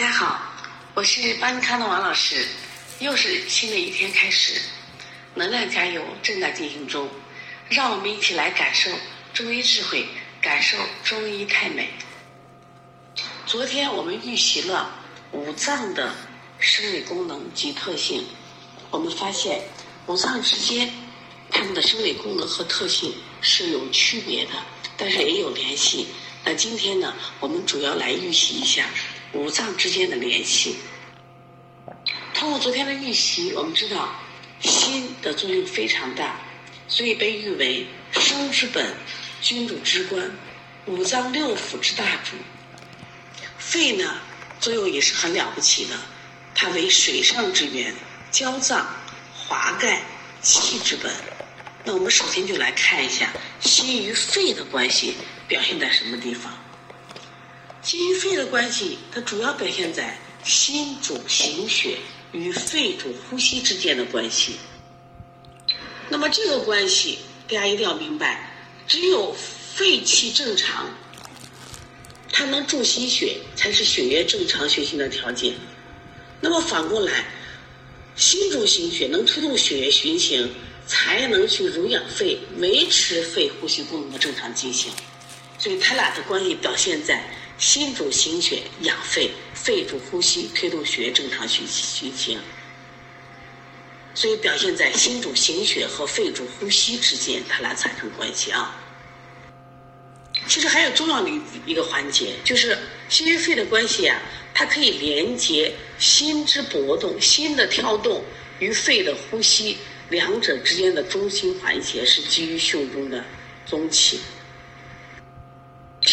大家好，我是邦康的王老师，又是新的一天开始，能量加油正在进行中，让我们一起来感受中医智慧，感受中医太美。昨天我们预习了五脏的生理功能及特性，我们发现五脏之间它们的生理功能和特性是有区别的，但是也有联系。那今天呢，我们主要来预习一下五脏之间的联系。通过昨天的预习，我们知道心的作用非常大，所以被誉为生之本、君主之官、五脏六腑之大主。肺呢，作用也是很了不起的，它为水上之源，焦脏、华盖、气之本。那我们首先就来看一下心与肺的关系表现在什么地方。心肺的关系，它主要表现在心主行血与肺主呼吸之间的关系。那么这个关系，大家一定要明白，只有肺气正常，它能助心血，才是血液正常循行的条件。那么反过来，心主行血，能推动血液循行。才能去濡养肺，维持肺呼吸功能的正常进行。所以它俩的关系表现在心主行血养肺，肺主呼吸推动血液正常循循行。所以表现在心主行血和肺主呼吸之间，它俩产生关系啊。其实还有重要的一个环节，就是心与肺的关系啊，它可以连接心之搏动、心的跳动与肺的呼吸。两者之间的中心环节是基于胸中的中气，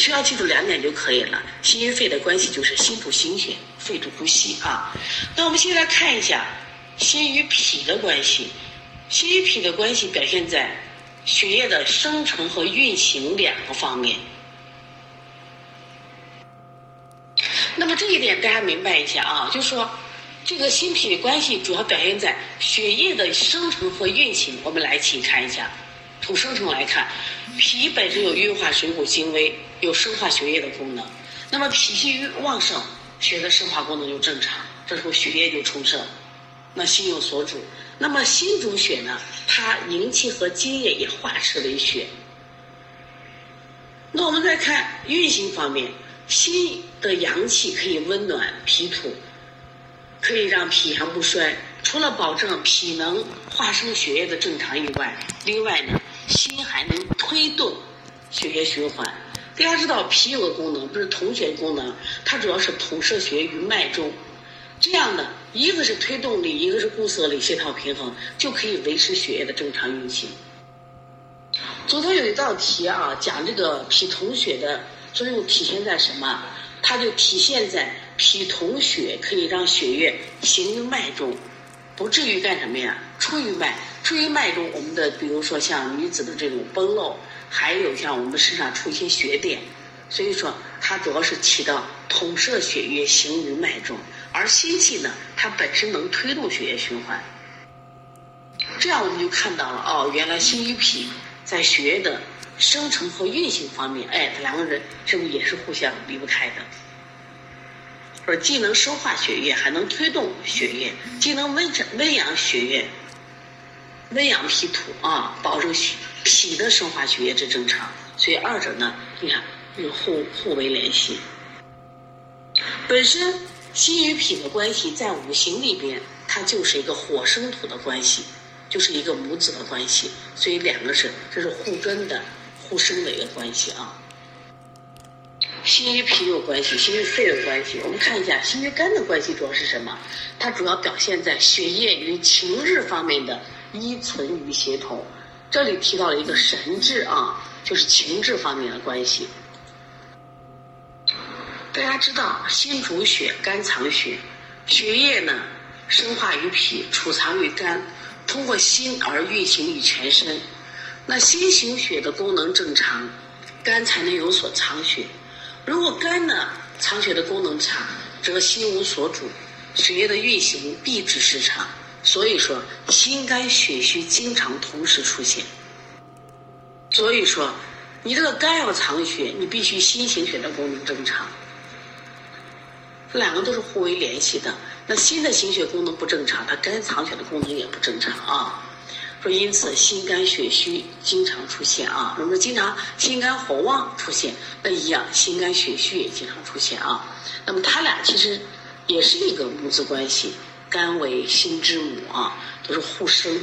需要记住两点就可以了。心肺的关系就是心主心血，肺主呼吸啊。那我们先来看一下心与脾的关系。心与脾的关系表现在血液的生成和运行两个方面。那么这一点大家明白一下啊，就是说。这个心脾的关系主要表现在血液的生成和运行。我们来一起看一下，从生成来看，脾本身有运化水谷精微，有生化血液的功能。那么脾气越旺盛，血的生化功能就正常，这时候血液就充盛。那心有所主，那么心主血呢？它营气和津液也化斥为血。那我们再看运行方面，心的阳气可以温暖脾土。可以让脾阳不衰，除了保证脾能化生血液的正常以外，另外呢，心还能推动血液循环。大家知道脾有个功能，不是统血功能，它主要是统摄血于脉中。这样的一个是推动力，一个是固摄力，协调平衡，就可以维持血液的正常运行。昨天有一道题啊，讲这个脾统血的作用体现在什么？它就体现在脾统血，可以让血液行于脉中，不至于干什么呀？出于脉，出于脉中，我们的比如说像女子的这种崩漏，还有像我们身上出一些血点，所以说它主要是起到统摄血液行于脉中，而心气呢，它本身能推动血液循环。这样我们就看到了哦，原来心与脾在血液的。生成和运行方面，哎，两个人是不是也是互相离不开的？说既能生化血液，还能推动血液，既能温温养血液，温养脾土啊，保证血脾的生化血液之正常。所以二者呢，你看有互互为联系。本身心与脾的关系在五行里边，它就是一个火生土的关系，就是一个母子的关系。所以两个是这是互根的。互生的一个关系啊，心与脾有关系，心与肺有关系。我们看一下心与肝的关系主要是什么？它主要表现在血液与情志方面的依存与协同。这里提到了一个神志啊，就是情志方面的关系。大家知道，心主血，肝藏血，血液呢生化于脾，储藏于肝，通过心而运行于全身。那心行血的功能正常，肝才能有所藏血。如果肝呢藏血的功能差，则心无所主，血液的运行必致失常。所以说，心肝血虚经常同时出现。所以说，你这个肝要藏血，你必须心行血的功能正常。这两个都是互为联系的。那心的心血功能不正常，它肝藏血的功能也不正常啊。说因此心肝血虚经常出现啊。那么经常心肝火旺出现，那一样心肝血虚也经常出现啊。那么它俩其实也是一个母子关系，肝为心之母啊，都是互生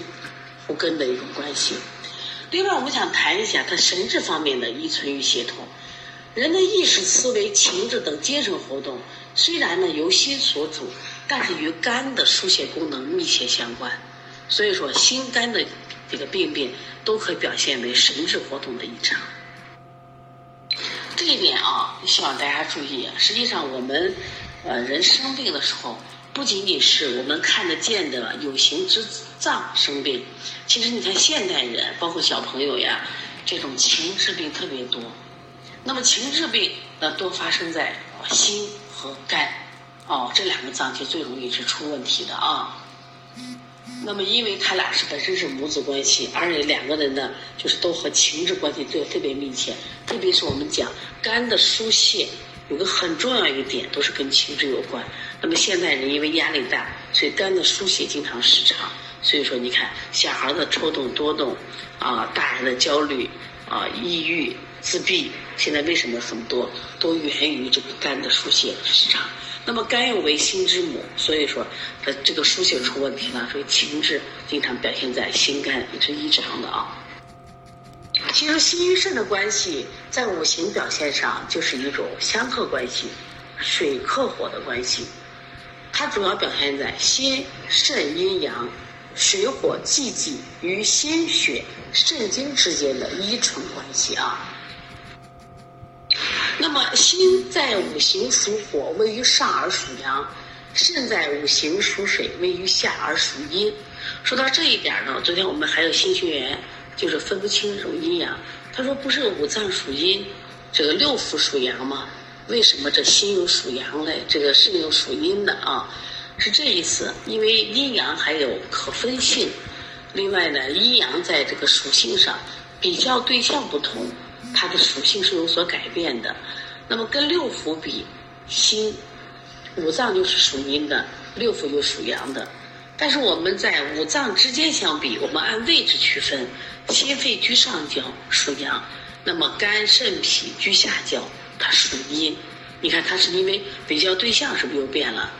互根的一种关系。另外，我们想谈一下它神志方面的依存与协同。人的意识、思维、情志等精神活动，虽然呢由心所主，但是与肝的疏泄功能密切相关。所以说，心肝的这个病变都可以表现为神志活动的异常。这一点啊，希望大家注意。实际上，我们呃人生病的时候，不仅仅是我们看得见的有形之脏生病，其实你看现代人，包括小朋友呀，这种情志病特别多。那么情志病那，多发生在心和肝，哦，这两个脏器最容易是出问题的啊。那么因为他俩是本身是母子关系，而且两个人呢，就是都和情志关系最特别密切。特别是我们讲肝的疏泄，有个很重要一个点，都是跟情志有关。那么现代人因为压力大，所以肝的疏泄经常失常。所以说，你看小孩的抽动多动，啊，大人的焦虑，啊，抑郁。自闭现在为什么很多都源于这个肝的疏泄失常？那么肝又为心之母，所以说它这个疏泄出问题了，所以情志经常表现在心肝也是异常的啊。其实心与肾的关系在五行表现上就是一种相克关系，水克火的关系。它主要表现在心肾阴阳、水火既济与心血肾精之间的依存关系啊。那么心在五行属火，位于上而属阳；肾在五行属水，位于下而属阴。说到这一点呢，昨天我们还有新学员就是分不清这种阴阳。他说：“不是五脏属阴，这个六腑属阳吗？为什么这心又属阳嘞？这个肾又属阴的啊？是这意思。因为阴阳还有可分性，另外呢，阴阳在这个属性上比较对象不同。”它的属性是有所改变的，那么跟六腑比，心五脏就是属阴的，六腑又属阳的。但是我们在五脏之间相比，我们按位置区分，心肺居上焦属阳，那么肝肾脾居下焦，它属阴。你看，它是因为比较对象是不是又变了？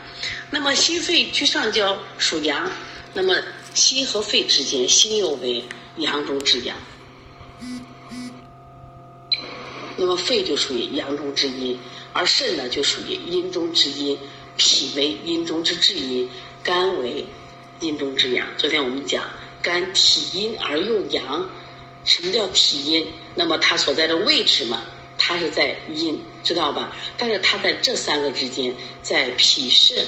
那么心肺居上焦属阳，那么心和肺之间，心又为阳中之阳。那么肺就属于阳中之阴，而肾呢就属于阴中之阴，脾为阴中之至阴，肝为阴中之阳。昨天我们讲肝体阴而又阳，什么叫体阴？那么它所在的位置嘛，它是在阴，知道吧？但是它在这三个之间，在脾肾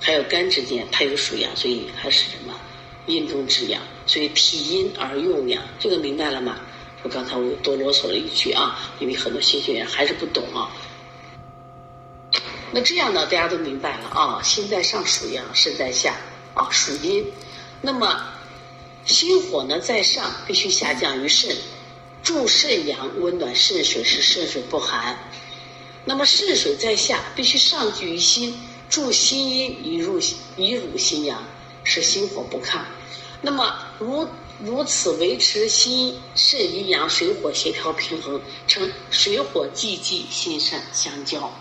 还有肝之间，它有属阳，所以它是什么？阴中之阳，所以体阴而用阳，这个明白了吗？我刚才我多啰嗦了一句啊，因为很多新学员还是不懂啊。那这样呢，大家都明白了啊。心在上属阳，肾在下啊属阴。那么心火呢在上，必须下降于肾，助肾阳，温暖肾水，使肾水不寒。那么肾水在下，必须上聚于心，助心阴，以入以乳心阳，使心火不亢。那么如。如此维持心肾阴阳水火协调平衡，称水火既济，心肾相交。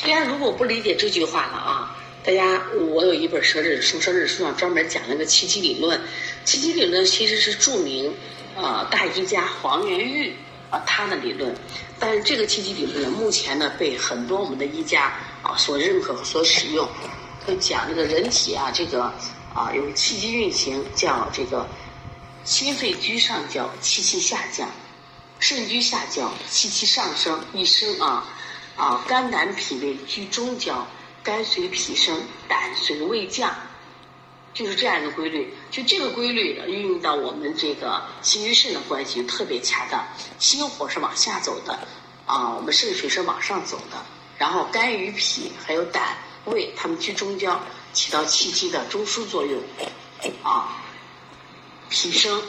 大家如果不理解这句话了啊，大家我有一本舌诊书，舌诊书上专门讲了个七七理论。七七理论其实是著名呃大医家黄元玉啊他的理论，但是这个气机理论目前呢被很多我们的医家啊所认可和所使用，会讲这个人体啊这个。啊，有气机运行，叫这个心肺居上焦，气气下降；肾居下焦，气气上升。一升啊啊，肝胆脾胃居中焦，肝随脾升，胆随胃降，就是这样一个规律。就这个规律运用到我们这个心与肾的关系特别恰当。心火是往下走的，啊，我们肾水是往上走的。然后肝与脾还有胆胃，它们居中焦。起到气机的中枢作用，啊，脾升，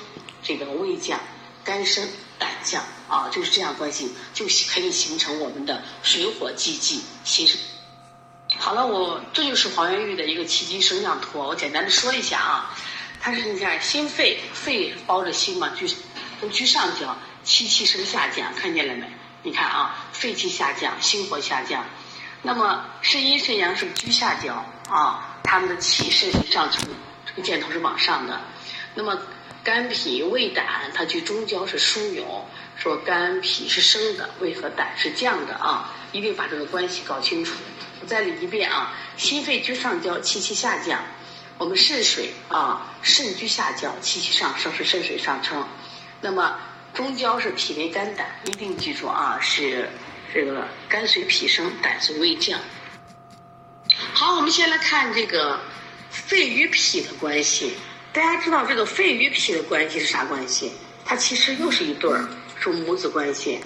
这个胃降，肝升，胆降，啊，就是这样关系，就可以形成我们的水火既济，心好了，我这就是黄元玉的一个气机升降图，我简单的说一下啊。它是你看心肺，肺包着心嘛，居都居上焦，气气升下降，看见了没？你看啊，肺气下降，心火下降。那么肾阴肾阳是居下焦啊，他们的气肾是上冲，这个箭头是往上的。那么肝脾胃胆它居中焦是枢纽，说肝脾是升的，胃和胆是降的啊，一定把这个关系搞清楚。我再理一遍啊，心肺居上焦，气气下降。我们肾水啊，肾居下焦，气气上升是肾水上升。那么中焦是脾胃肝胆，一定记住啊，是这个肝随脾升，胆随胃降。好，我们先来看这个肺与脾的关系。大家知道这个肺与脾的关系是啥关系？它其实又是一对儿，是母子关系。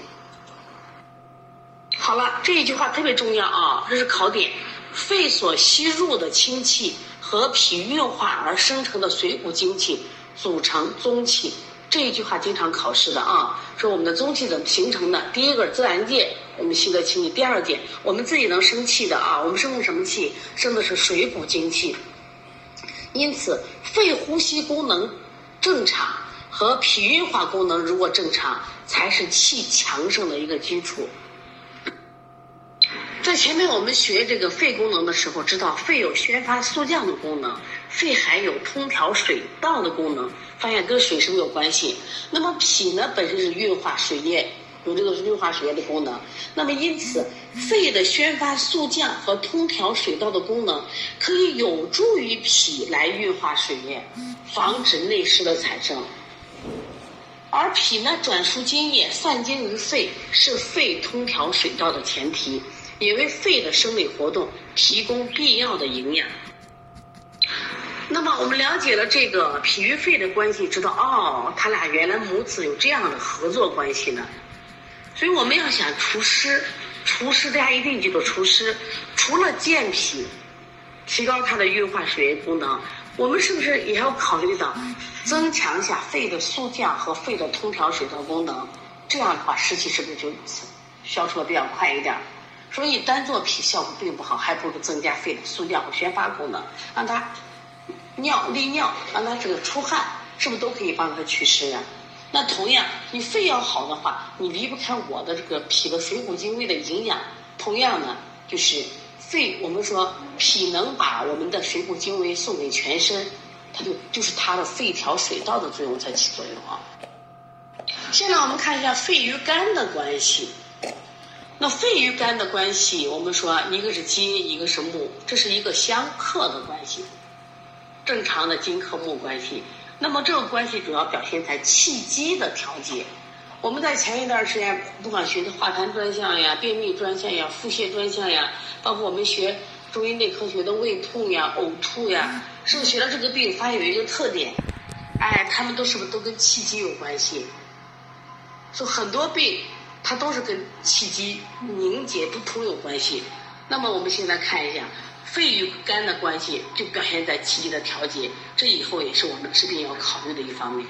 好了，这一句话特别重要啊，这是考点。肺所吸入的清气。和脾运化而生成的水谷精气组成宗气，这一句话经常考试的啊。说我们的宗气怎么形成的？第一个自然界我们吸的清气，第二点我们自己能生气的啊。我们生的什么气？生的是水谷精气。因此，肺呼吸功能正常和脾运化功能如果正常，才是气强盛的一个基础。在前面我们学这个肺功能的时候，知道肺有宣发速降的功能，肺还有通调水道的功能，发现跟水是没有关系？那么脾呢，本身是运化水液，有这个运化水液的功能。那么因此，肺的宣发速降和通调水道的功能，可以有助于脾来运化水液，防止内湿的产生。而脾呢，转输津液，散精于肺，是肺通调水道的前提。也为肺的生理活动提供必要的营养。那么，我们了解了这个脾与肺的关系，知道哦，他俩原来母子有这样的合作关系呢。所以，我们要想除湿，除湿大家一定记住除湿，除了健脾，提高它的运化水液功能，我们是不是也要考虑到增强一下肺的速降和肺的通调水道功能？这样的话，湿气是不是就消除的比较快一点？所以单做脾效果并不好，还不如增加肺的速降和宣发功能，让它尿利尿，让它这个出汗，是不是都可以帮它祛湿啊？那同样，你肺要好的话，你离不开我的这个脾的水谷精微的营养。同样呢，就是肺，我们说脾能把我们的水谷精微送给全身，它就就是它的肺调水道的作用在起作用啊。现在我们看一下肺与肝的关系。那肺与肝的关系，我们说一个是金，一个是木，这是一个相克的关系，正常的金克木关系。那么这个关系主要表现在气机的调节。我们在前一段时间，不管学的化痰专项呀、便秘专项呀、腹泻专项呀，包括我们学中医内科学的胃痛呀、呕吐呀，是不是学了这个病，发现有一个特点？哎，他们都是不是都跟气机有关系？说很多病。它都是跟气机凝结不通有关系。那么我们现在看一下肺与肝的关系，就表现在气机的调节。这以后也是我们治病要考虑的一方面。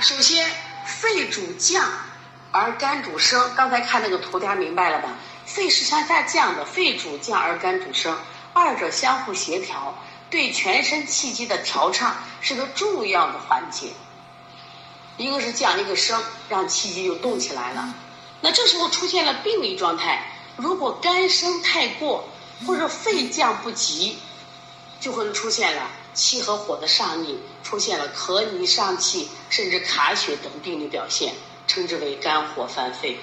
首先，肺主降而肝主升。刚才看那个图，大家明白了吧？肺是向下降的，肺主降而肝主升，二者相互协调，对全身气机的调畅是个重要的环节。一个是降，一个升，让气机就动起来了。那这时候出现了病理状态，如果肝升太过，或者肺降不及，就会出现了气和火的上逆，出现了咳泥上气，甚至卡血等病理表现，称之为肝火犯肺。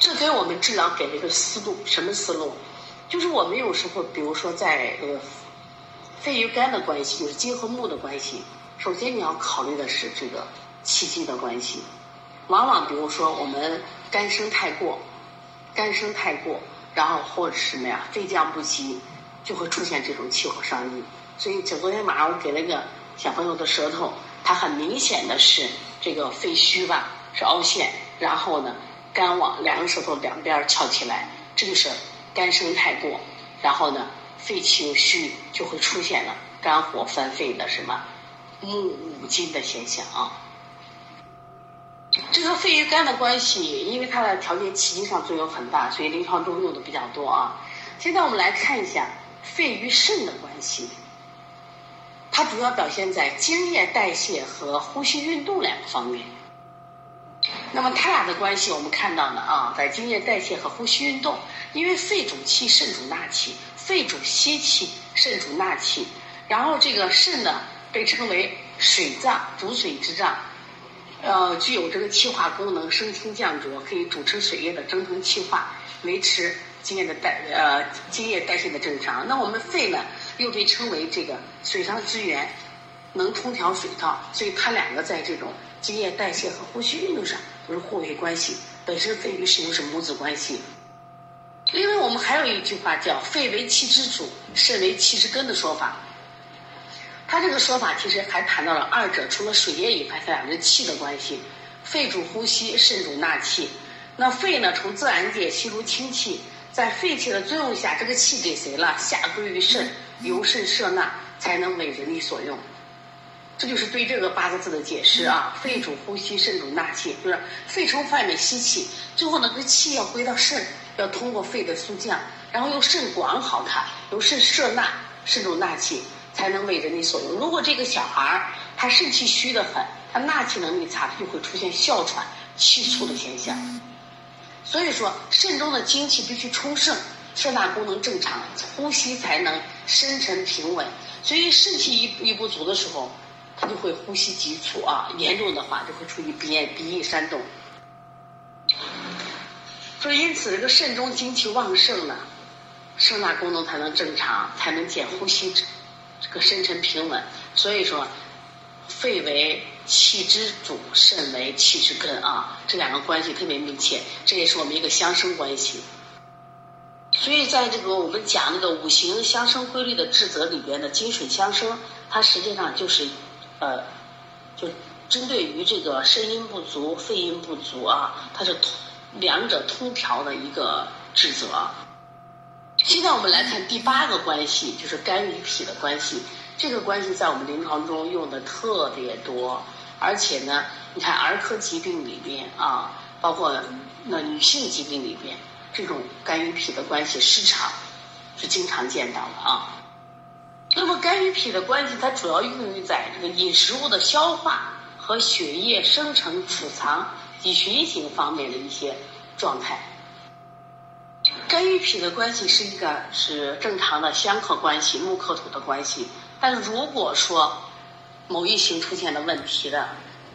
这给我们治疗给了一个思路，什么思路？就是我们有时候，比如说在呃肺与肝的关系，就是金和木的关系。首先你要考虑的是这个气机的关系，往往比如说我们肝生太过，肝生太过，然后或者什么呀，肺降不及，就会出现这种气火上逆。所以，就昨天晚上我给了个小朋友的舌头，他很明显的是这个肺虚吧，是凹陷，然后呢，肝往两个舌头两边翘起来，这就是肝生太过，然后呢，肺气又虚，就会出现了肝火犯肺的什么？木五金的现象啊，这个肺与肝的关系，因为它的调节气机上作用很大，所以临床中用的比较多啊。现在我们来看一下肺与肾的关系，它主要表现在津液代谢和呼吸运动两个方面。那么它俩的关系，我们看到呢啊，在津液代谢和呼吸运动，因为肺主气，肾主纳气，肺主吸气，肾主纳气，然后这个肾呢被称为水脏，主水之脏，呃，具有这个气化功能，升清降浊，可以主持水液的蒸腾气化，维持津液的代呃津液代谢的正常。那我们肺呢，又被称为这个水上之源，能通调水道，所以它两个在这种津液代谢和呼吸运动上。都是互为关系，本身肺与肾又是母子关系。另外，我们还有一句话叫“肺为气之主，肾为气之根”的说法。他这个说法其实还谈到了二者除了水液以外，它俩是气的关系。肺主呼吸，肾主纳气。那肺呢，从自然界吸入氢气，在肺气的作用下，这个气给谁了？下归于肾，由肾摄纳，才能为人体所用。这就是对这个八个字的解释啊！肺主呼吸，肾主纳气，就是肺从外面吸气，最后呢，这气要归到肾，要通过肺的肃降，然后由肾管好它，由肾摄纳，肾主纳气，才能为人体所用。如果这个小孩儿他肾气虚得很，他纳气能力差，他就会出现哮喘、气促的现象。所以说，肾中的精气必须充盛，摄纳功能正常，呼吸才能深沉平稳。所以肾气一一不足的时候，他就会呼吸急促啊，严重的话就会出现鼻炎、鼻翼煽动。所以，因此这个肾中精气旺盛呢，声纳功能才能正常，才能减呼吸这个深沉平稳。所以说，肺为气之主，肾为气之根啊，这两个关系特别密切，这也是我们一个相生关系。所以，在这个我们讲那个五行相生规律的治则里边的金水相生，它实际上就是。呃，就针对于这个肾阴不足、肺阴不足啊，它是通两者通调的一个治则。现在我们来看第八个关系，就是肝与脾的关系。这个关系在我们临床中用的特别多，而且呢，你看儿科疾病里边啊，包括那女性疾病里边，这种肝与脾的关系失常是经常见到的啊。那么肝与脾的关系，它主要用于在这个饮食物的消化和血液生成、储藏及循行方面的一些状态。肝与脾的关系是一个是正常的相克关系、木克土的关系。但如果说某一型出现了问题的，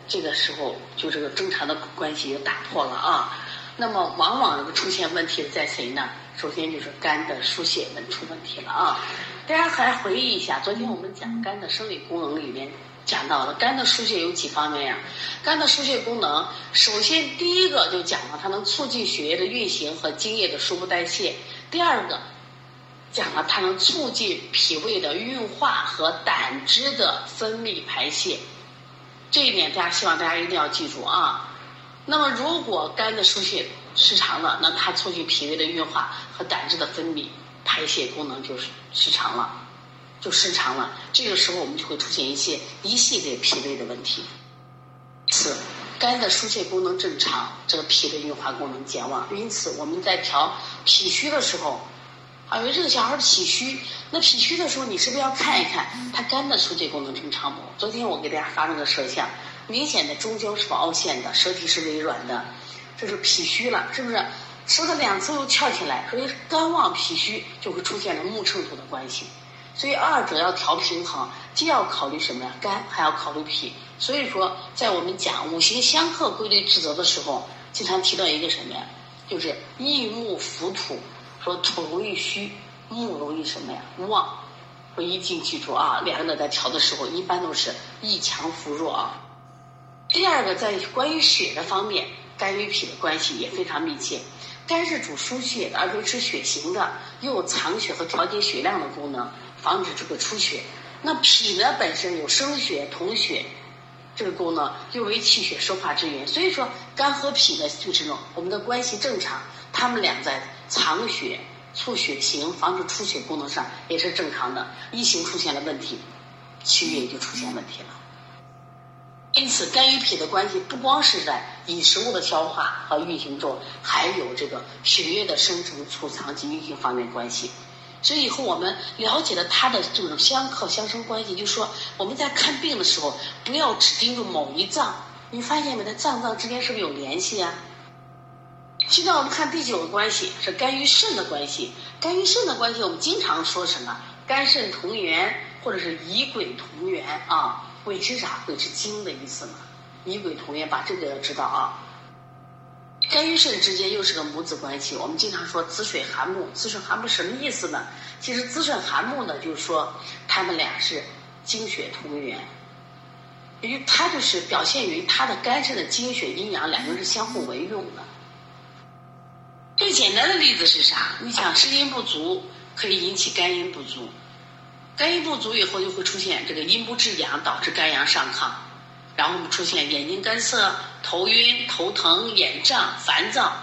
这个时候就这个正常的关系就打破了啊。那么往往出现问题的在谁呢？首先就是肝的疏泄问出问题了啊！大家还回忆一下，昨天我们讲肝的生理功能里面讲到了肝的疏泄有几方面呀？肝的疏泄功能，首先第一个就讲了它能促进血液的运行和津液的输布代谢；第二个讲了它能促进脾胃的运化和胆汁的分泌排泄。这一点大家希望大家一定要记住啊！那么如果肝的疏泄，失常了，那它促进脾胃的运化和胆汁的分泌、排泄功能就是失常了，就失常了。这个时候我们就会出现一些一系列脾胃的问题。四，肝的疏泄功能正常，这个脾的运化功能减旺。因此我们在调脾虚的时候，啊，因为这个小孩脾虚，那脾虚的时候你是不是要看一看他肝的疏泄功能正常不？昨天我给大家发了个舌像，明显的中焦是否凹陷的，舌体是微软的。这是脾虚了，是不是？舌头两侧又翘起来，所以肝旺脾虚就会出现了木乘土的关系。所以二者要调平衡，既要考虑什么呀？肝还要考虑脾。所以说，在我们讲五行相克规律治则的时候，经常提到一个什么呀？就是益木扶土，说土容易虚，木容易什么呀？旺。我一定记住啊，两个人在调的时候，一般都是益强扶弱啊。第二个，在关于血的方面。肝与脾的关系也非常密切，肝是主输血的，而且是血型的，又有藏血和调节血量的功能，防止这个出血。那脾呢，本身有生血、统血这个功能，又为气血生化之源。所以说，肝和脾的就是种我们的关系正常，他们俩在藏血、促血型、防止出血功能上也是正常的。一型出现了问题，其余也就出现问题了。因此，肝与脾的关系不光是在饮食物的消化和运行中，还有这个血液的生成、储藏及运行方面关系。所以以后我们了解了它的这种相克相生关系，就说我们在看病的时候，不要只盯住某一脏。你发现没？它脏脏之间是不是有联系啊？现在我们看第九个关系是肝与肾的关系。肝与肾的关系，我们经常说什么？肝肾同源，或者是以鬼同源啊？鬼是啥？鬼是精的意思嘛？女鬼同源，把这个要知道啊。肝肾之间又是个母子关系。我们经常说子水含木，子水含木什么意思呢？其实子水含木呢，就是说他们俩是精血同源，因为它就是表现于它的肝肾的精血阴阳两个是相互为用的。最简单的例子是啥？你想肾阴不足可以引起肝阴不足，肝阴不足以后就会出现这个阴不制阳，导致肝阳上亢。然后我们出现眼睛干涩、头晕、头疼、眼胀、烦躁，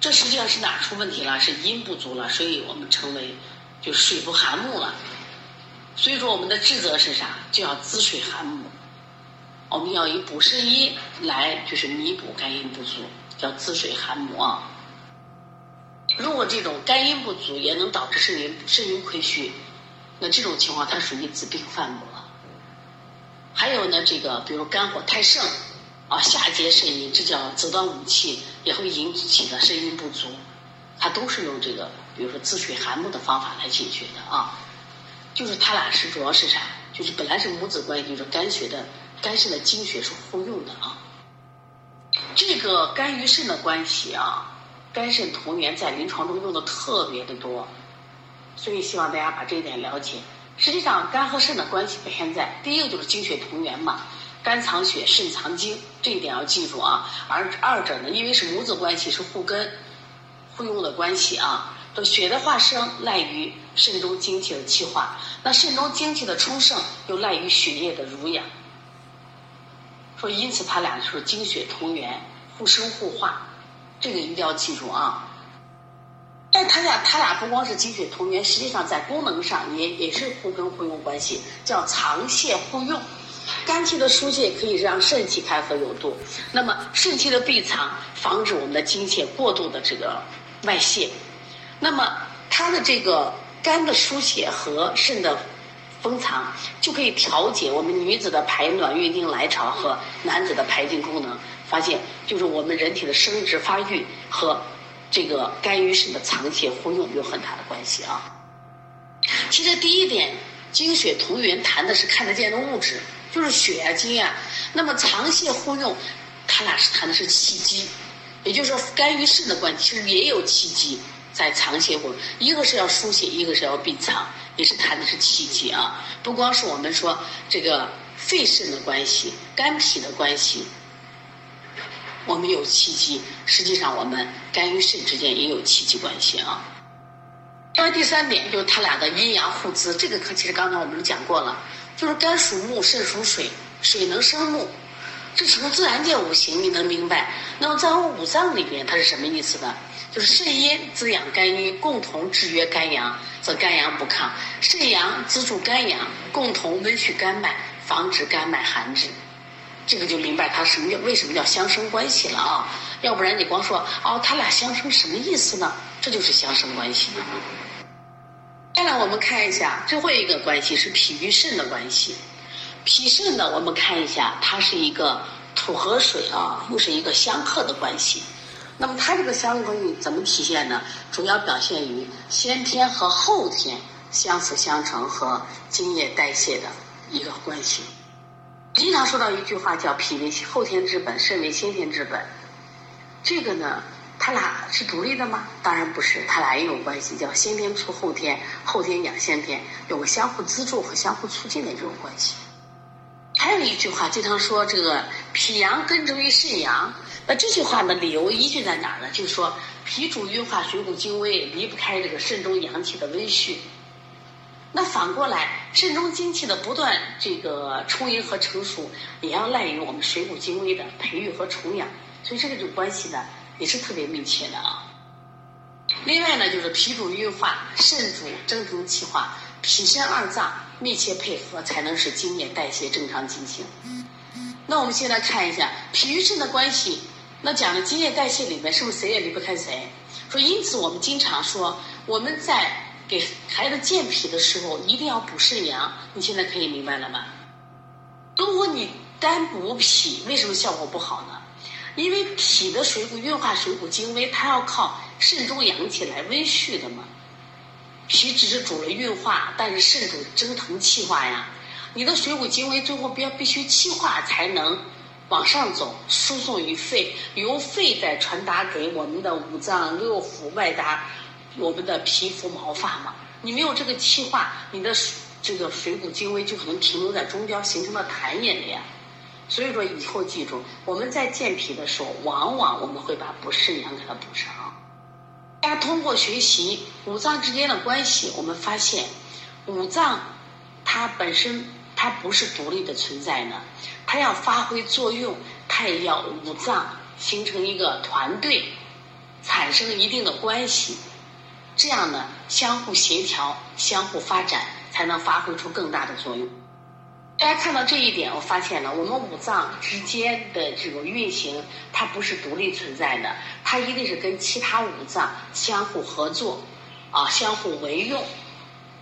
这实际上是哪出问题了？是阴不足了，所以我们称为就水不含木了。所以说我们的治则是啥？就要滋水含木，我们要以补肾阴来就是弥补肝阴不足，叫滋水含木啊。如果这种肝阴不足也能导致肾阴肾阴亏虚，那这种情况它属于子病犯母了。还有呢，这个比如肝火太盛，啊，下结肾阴，这叫子端午气，也会引起的肾阴不足，它都是用这个，比如说滋水含木的方法来解决的啊。就是它俩是主要是啥？就是本来是母子关系，就是肝血的肝肾的精血是互用的啊。这个肝与肾的关系啊，肝肾同源在临床中用的特别的多，所以希望大家把这一点了解。实际上，肝和肾的关系表现在第一个就是精血同源嘛，肝藏血，肾藏精，这一点要记住啊。而二者呢，因为是母子关系，是互根、互用的关系啊。这血的化生赖于肾中精气的气化，那肾中精气的充盛又赖于血液的濡养。说因此，它俩就是精血同源，互生互化，这个一定要记住啊。但他俩，他俩不光是精血同源，实际上在功能上也也是互根互用关系，叫藏泄互用。肝气的疏泄可以让肾气开合有度，那么肾气的闭藏，防止我们的精血过度的这个外泄。那么它的这个肝的疏泄和肾的封藏，就可以调节我们女子的排卵、月经来潮和男子的排精功能。发现就是我们人体的生殖发育和。这个肝与肾的藏血互用有很大的关系啊。其实第一点，精血同源谈的是看得见的物质，就是血啊、精啊。那么藏血互用，它俩是谈的是气机，也就是说肝与肾的关系其实也有气机在藏血互，一个是要疏泄，一个是要闭藏，也是谈的是气机啊。不光是我们说这个肺肾的关系，肝脾的关系。我们有气机，实际上我们肝与肾之间也有气机关系啊。那么第三点就是它俩的阴阳互滋，这个可其实刚才我们讲过了，就是肝属木，肾属水，水能生木，这从自然界五行你能明白。那么在我们五脏里边，它是什么意思呢？就是肾阴滋养肝阴，共同制约肝阳，则肝阳不亢；肾阳资助肝阳，共同温煦肝脉，防止肝脉寒滞。这个就明白它什么叫为什么叫相生关系了啊？要不然你光说哦，他俩相生什么意思呢？这就是相生关系。再来，我们看一下最后一个关系是脾与肾的关系。脾肾呢，我们看一下，它是一个土和水啊，又是一个相克的关系。那么它这个相克怎么体现呢？主要表现于先天和后天相辅相成和精液代谢的一个关系。经常说到一句话叫“脾为后天之本，肾为先天之本”，这个呢，它俩是独立的吗？当然不是，它俩也有关系，叫先天促后天，后天养先天，有个相互资助和相互促进的这种关系。还有一句话经常说这个“脾阳根植于肾阳”，那这句话的理由依据在哪儿呢？就是说脾主运化水谷精微，离不开这个肾中阳气的温煦。那反过来，肾中精气的不断这个充盈和成熟，也要赖于我们水谷精微的培育和充养，所以这个种关系呢，也是特别密切的啊。另外呢，就是脾主运化，肾主蒸腾气化，脾肾二脏密切配合，才能使精液代谢正常进行。那我们现在看一下脾与肾的关系。那讲的精液代谢里面，是不是谁也离不开谁？说因此我们经常说，我们在给孩子健脾的时候，一定要补肾阳。你现在可以明白了吗？如果你单补脾，为什么效果不好呢？因为脾的水谷运化水谷精微，它要靠肾中阳气来温煦的嘛。脾只是主了运化，但是肾主蒸腾气化呀。你的水谷精微最后必必须气化才能。往上走，输送于肺，由肺再传达给我们的五脏六腑，外达我们的皮肤毛发嘛。你没有这个气化，你的这个水谷精微就可能停留在中焦，形成了痰液了呀。所以说以后记住，我们在健脾的时候，往往我们会把补肾阳给它补上。大家通过学习五脏之间的关系，我们发现五脏它本身它不是独立的存在呢。它要发挥作用，它也要五脏形成一个团队，产生一定的关系，这样呢相互协调、相互发展，才能发挥出更大的作用。大家看到这一点，我发现了我们五脏之间的这个运行，它不是独立存在的，它一定是跟其他五脏相互合作，啊，相互为用，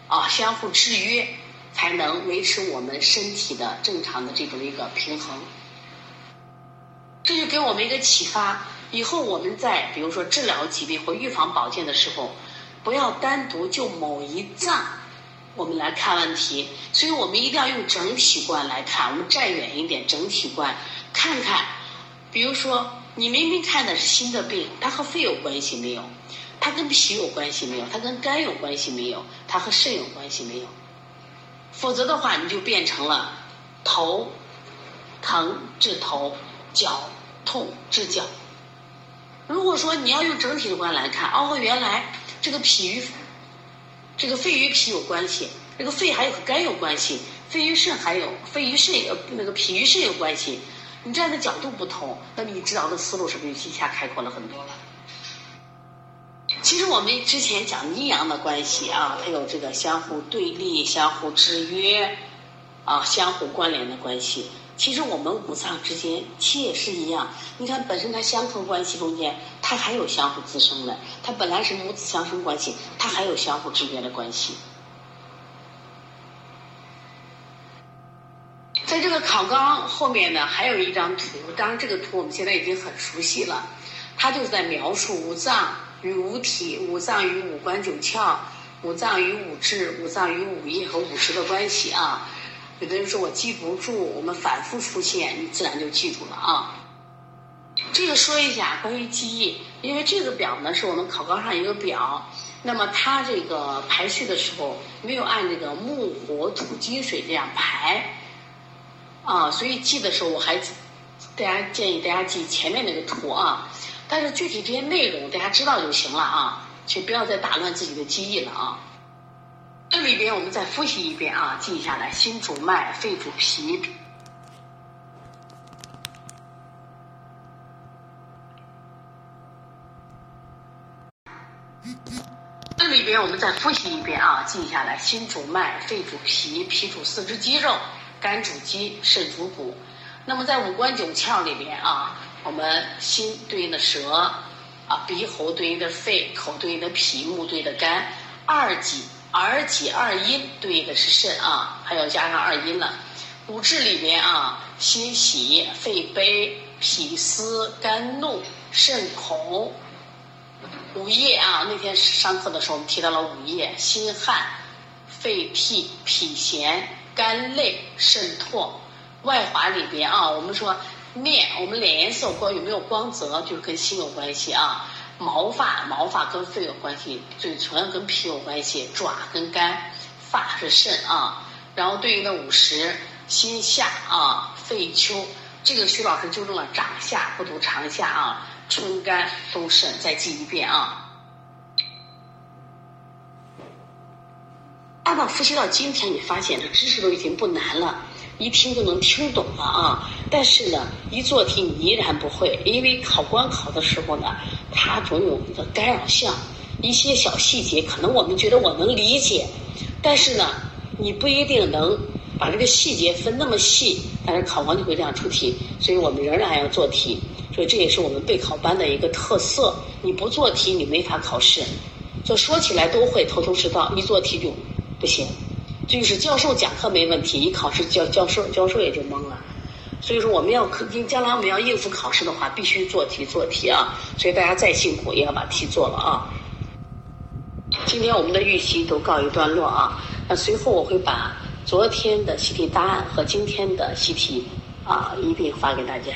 啊，相互制约。才能维持我们身体的正常的这种一个平衡，这就给我们一个启发。以后我们在比如说治疗疾病或预防保健的时候，不要单独就某一脏我们来看问题。所以我们一定要用整体观来看。我们站远一点，整体观看看。比如说，你明明看的是心的病，它和肺有关系没有？它跟脾有关系没有？它跟肝有关系没有？它和肾有关系没有？否则的话，你就变成了头疼治头，脚痛治脚。如果说你要用整体的观来看，哦，原来这个脾与这个肺与脾有关系，这个肺还有和肝有关系，肺与肾还有肺与肾呃那个脾与肾有关系。你站的角度不同，那么你指导的思路是不是就一下开阔了很多了？其实我们之前讲阴阳的关系啊，它有这个相互对立、相互制约，啊，相互关联的关系。其实我们五脏之间其实也是一样。你看，本身它相克关系中间，它还有相互滋生的。它本来是母子相生关系，它还有相互制约的关系。在这个考纲后面呢，还有一张图，当然这个图我们现在已经很熟悉了，它就是在描述五脏。与五体、五脏与五官九窍、五脏与五志、五脏与五液和五识的关系啊。有的人说我记不住，我们反复出现，你自然就记住了啊。这个说一下关于记忆，因为这个表呢是我们考纲上一个表，那么它这个排序的时候没有按这个木火土金水这样排啊，所以记的时候我还大家建议大家记前面那个图啊。但是具体这些内容大家知道就行了啊，请不要再打乱自己的记忆了啊。这里边我们再复习一遍啊，记下来：心主脉，肺主脾。这里边我们再复习一遍啊，记下来：心主脉，肺主脾，脾主四肢肌肉，肝主肌，肾主骨。那么在五官九窍里边啊。我们心对应的舌，啊，鼻喉对应的肺，口对应的脾，目对应的肝，二己耳己二阴对应的是肾啊，还要加上二阴了。五志里边啊，心喜，肺悲，脾思，肝怒，肾恐。五液啊，那天上课的时候我们提到了五液：心汗，肺涕，脾涎，肝累，肾唾。外华里边啊，我们说。面，我们脸颜色光有没有光泽，就是跟心有关系啊。毛发，毛发跟肺有关系，嘴唇跟脾有关系，爪跟肝，发是肾啊。然后对应的五十，心下啊，肺丘，这个徐老师纠正了，掌下不读长下啊。春肝冬肾，再记一遍啊。按照复习到今天，你发现这知识都已经不难了。一听就能听懂了啊！但是呢，一做题你依然不会，因为考官考的时候呢，他总有一个干扰项，一些小细节可能我们觉得我能理解，但是呢，你不一定能把这个细节分那么细，但是考官就会这样出题，所以我们仍然要做题。所以这也是我们备考班的一个特色。你不做题，你没法考试。就说起来都会头头是道，一做题就不行。就是教授讲课没问题，一考试教教授教授也就懵了。所以说我们要肯定将来我们要应付考试的话，必须做题做题啊。所以大家再辛苦也要把题做了啊。今天我们的预习都告一段落啊。那随后我会把昨天的习题答案和今天的习题啊一并发给大家。